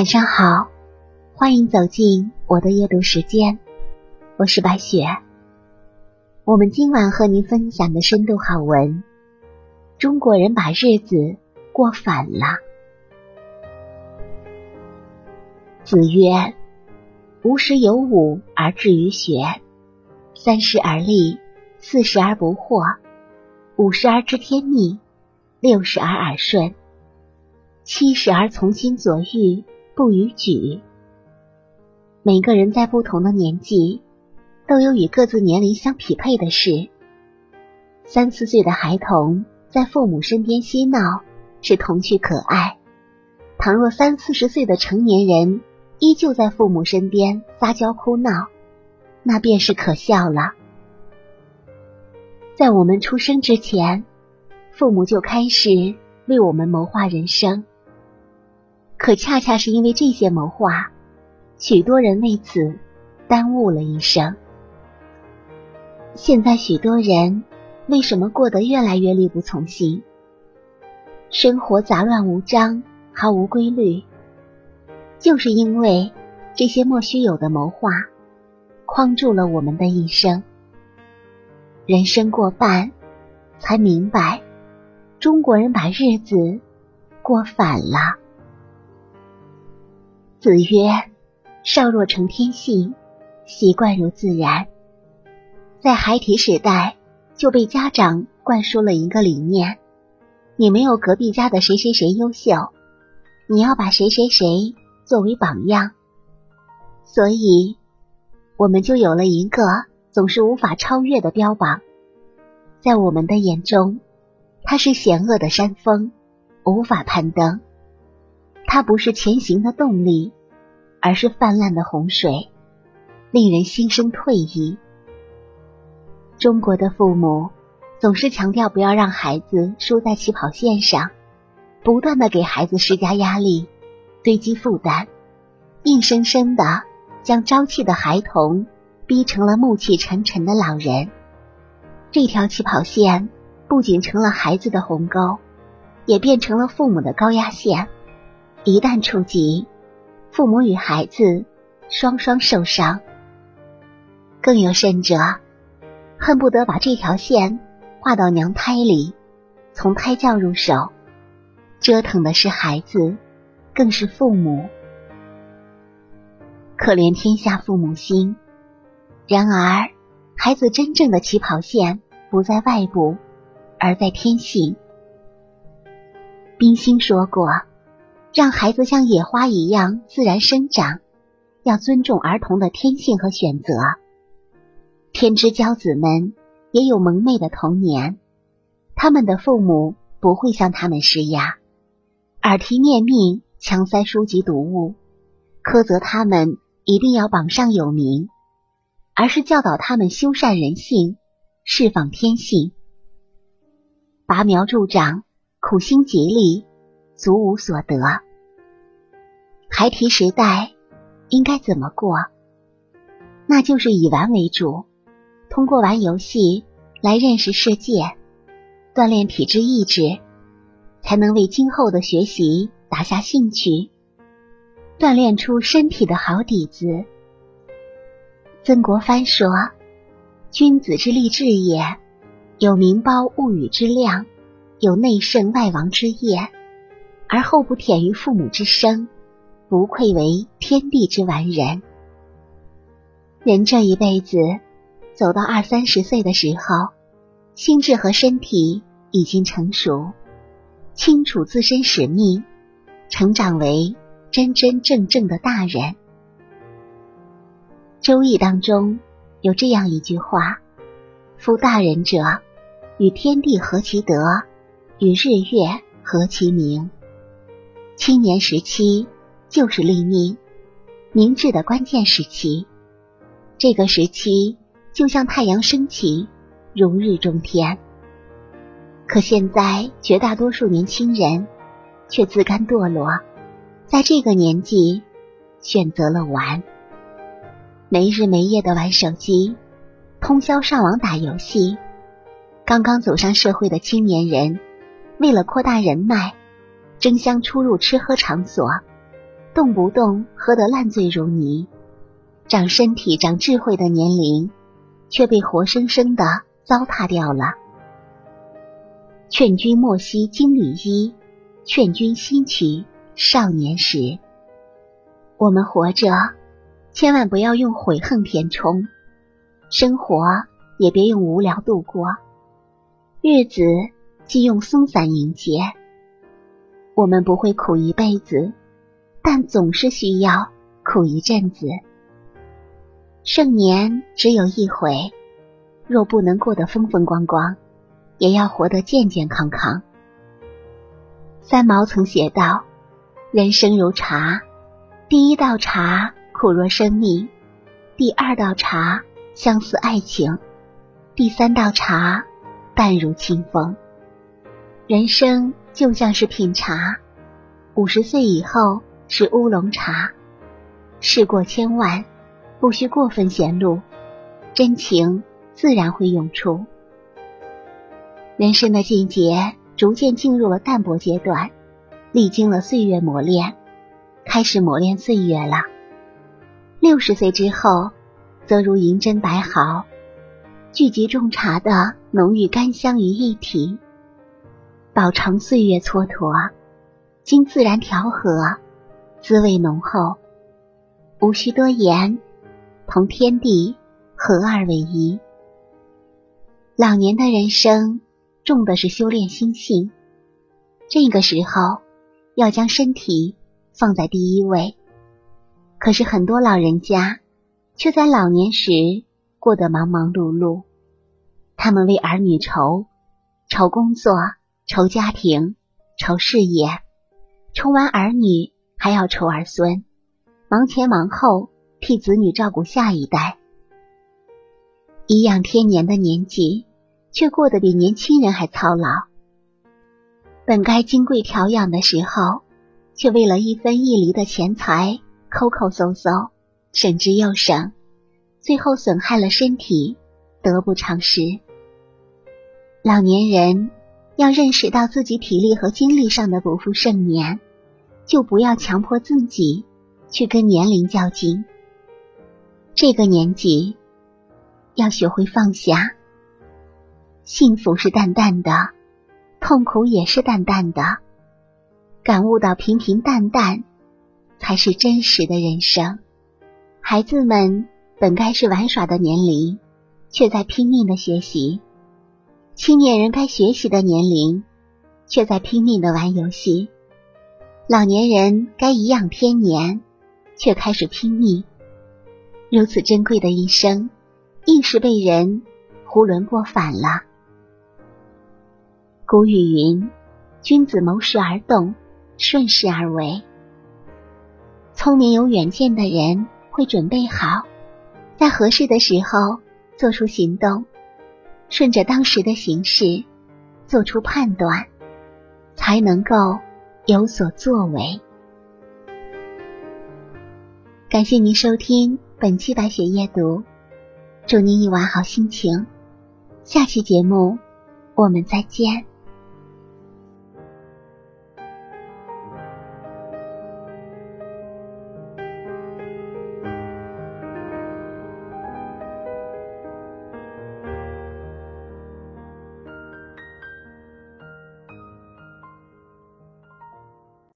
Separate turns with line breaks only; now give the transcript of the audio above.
晚上好，欢迎走进我的阅读时间，我是白雪。我们今晚和您分享的深度好文：中国人把日子过反了。子曰：“无十有五而志于学，三十而立，四十而不惑，五十而知天命，六十而耳顺，七十而从心所欲。”不逾矩。每个人在不同的年纪，都有与各自年龄相匹配的事。三四岁的孩童在父母身边嬉闹是童趣可爱；倘若三四十岁的成年人依旧在父母身边撒娇哭闹，那便是可笑了。在我们出生之前，父母就开始为我们谋划人生。可恰恰是因为这些谋划，许多人为此耽误了一生。现在许多人为什么过得越来越力不从心？生活杂乱无章，毫无规律，就是因为这些莫须有的谋划框住了我们的一生。人生过半，才明白中国人把日子过反了。子曰：“少若成天性，习惯如自然。”在孩提时代就被家长灌输了一个理念：你没有隔壁家的谁谁谁优秀，你要把谁谁谁作为榜样。所以，我们就有了一个总是无法超越的标榜。在我们的眼中，它是险恶的山峰，无法攀登。它不是前行的动力，而是泛滥的洪水，令人心生退意。中国的父母总是强调不要让孩子输在起跑线上，不断的给孩子施加压力，堆积负担，硬生生的将朝气的孩童逼成了暮气沉沉的老人。这条起跑线不仅成了孩子的鸿沟，也变成了父母的高压线。一旦触及，父母与孩子双双受伤。更有甚者，恨不得把这条线画到娘胎里，从胎教入手，折腾的是孩子，更是父母。可怜天下父母心。然而，孩子真正的起跑线不在外部，而在天性。冰心说过。让孩子像野花一样自然生长，要尊重儿童的天性和选择。天之骄子们也有蒙昧的童年，他们的父母不会向他们施压，耳提面命强塞书籍读物，苛责他们一定要榜上有名，而是教导他们修善人性，释放天性，拔苗助长，苦心竭力。足无所得。孩提时代应该怎么过？那就是以玩为主，通过玩游戏来认识世界，锻炼体质意志，才能为今后的学习打下兴趣，锻炼出身体的好底子。曾国藩说：“君子之立志也，有明褒物语之量，有内圣外王之业。”而后不舔于父母之生，不愧为天地之完人。人这一辈子走到二三十岁的时候，心智和身体已经成熟，清楚自身使命，成长为真真正正的大人。《周易》当中有这样一句话：“夫大人者，与天地合其德，与日月合其明。”青年时期就是立命、明智的关键时期。这个时期就像太阳升起，如日中天。可现在绝大多数年轻人却自甘堕落，在这个年纪选择了玩，没日没夜的玩手机，通宵上网打游戏。刚刚走上社会的青年人，为了扩大人脉。争相出入吃喝场所，动不动喝得烂醉如泥，长身体、长智慧的年龄却被活生生的糟蹋掉了。劝君莫惜金缕衣，劝君惜取少年时。我们活着，千万不要用悔恨填充，生活也别用无聊度过，日子既用松散迎接。我们不会苦一辈子，但总是需要苦一阵子。盛年只有一回，若不能过得风风光光，也要活得健健康康。三毛曾写道：“人生如茶，第一道茶苦若生命，第二道茶相似爱情，第三道茶淡如清风。”人生。就像是品茶，五十岁以后是乌龙茶。事过千万，不需过分显露，真情自然会涌出。人生的境界逐渐进入了淡泊阶段，历经了岁月磨练，开始磨练岁月了。六十岁之后，则如银针白毫，聚集种茶的浓郁甘香于一体。饱尝岁月蹉跎，经自然调和，滋味浓厚，无需多言，同天地合二为一。老年的人生，重的是修炼心性，这个时候要将身体放在第一位。可是很多老人家却在老年时过得忙忙碌碌，他们为儿女愁，愁工作。愁家庭，愁事业，愁完儿女还要愁儿孙，忙前忙后替子女照顾下一代，颐养天年的年纪，却过得比年轻人还操劳。本该金贵调养的时候，却为了一分一厘的钱财抠抠搜搜，省之又省，最后损害了身体，得不偿失。老年人。要认识到自己体力和精力上的不负盛年，就不要强迫自己去跟年龄较劲。这个年纪要学会放下，幸福是淡淡的，痛苦也是淡淡的，感悟到平平淡淡才是真实的人生。孩子们本该是玩耍的年龄，却在拼命的学习。青年人该学习的年龄，却在拼命的玩游戏；老年人该颐养天年，却开始拼命。如此珍贵的一生，硬是被人囫囵过反了。古语云：“君子谋时而动，顺势而为。”聪明有远见的人会准备好，在合适的时候做出行动。顺着当时的形势做出判断，才能够有所作为。感谢您收听本期白雪夜读，祝您一晚好心情。下期节目我们再见。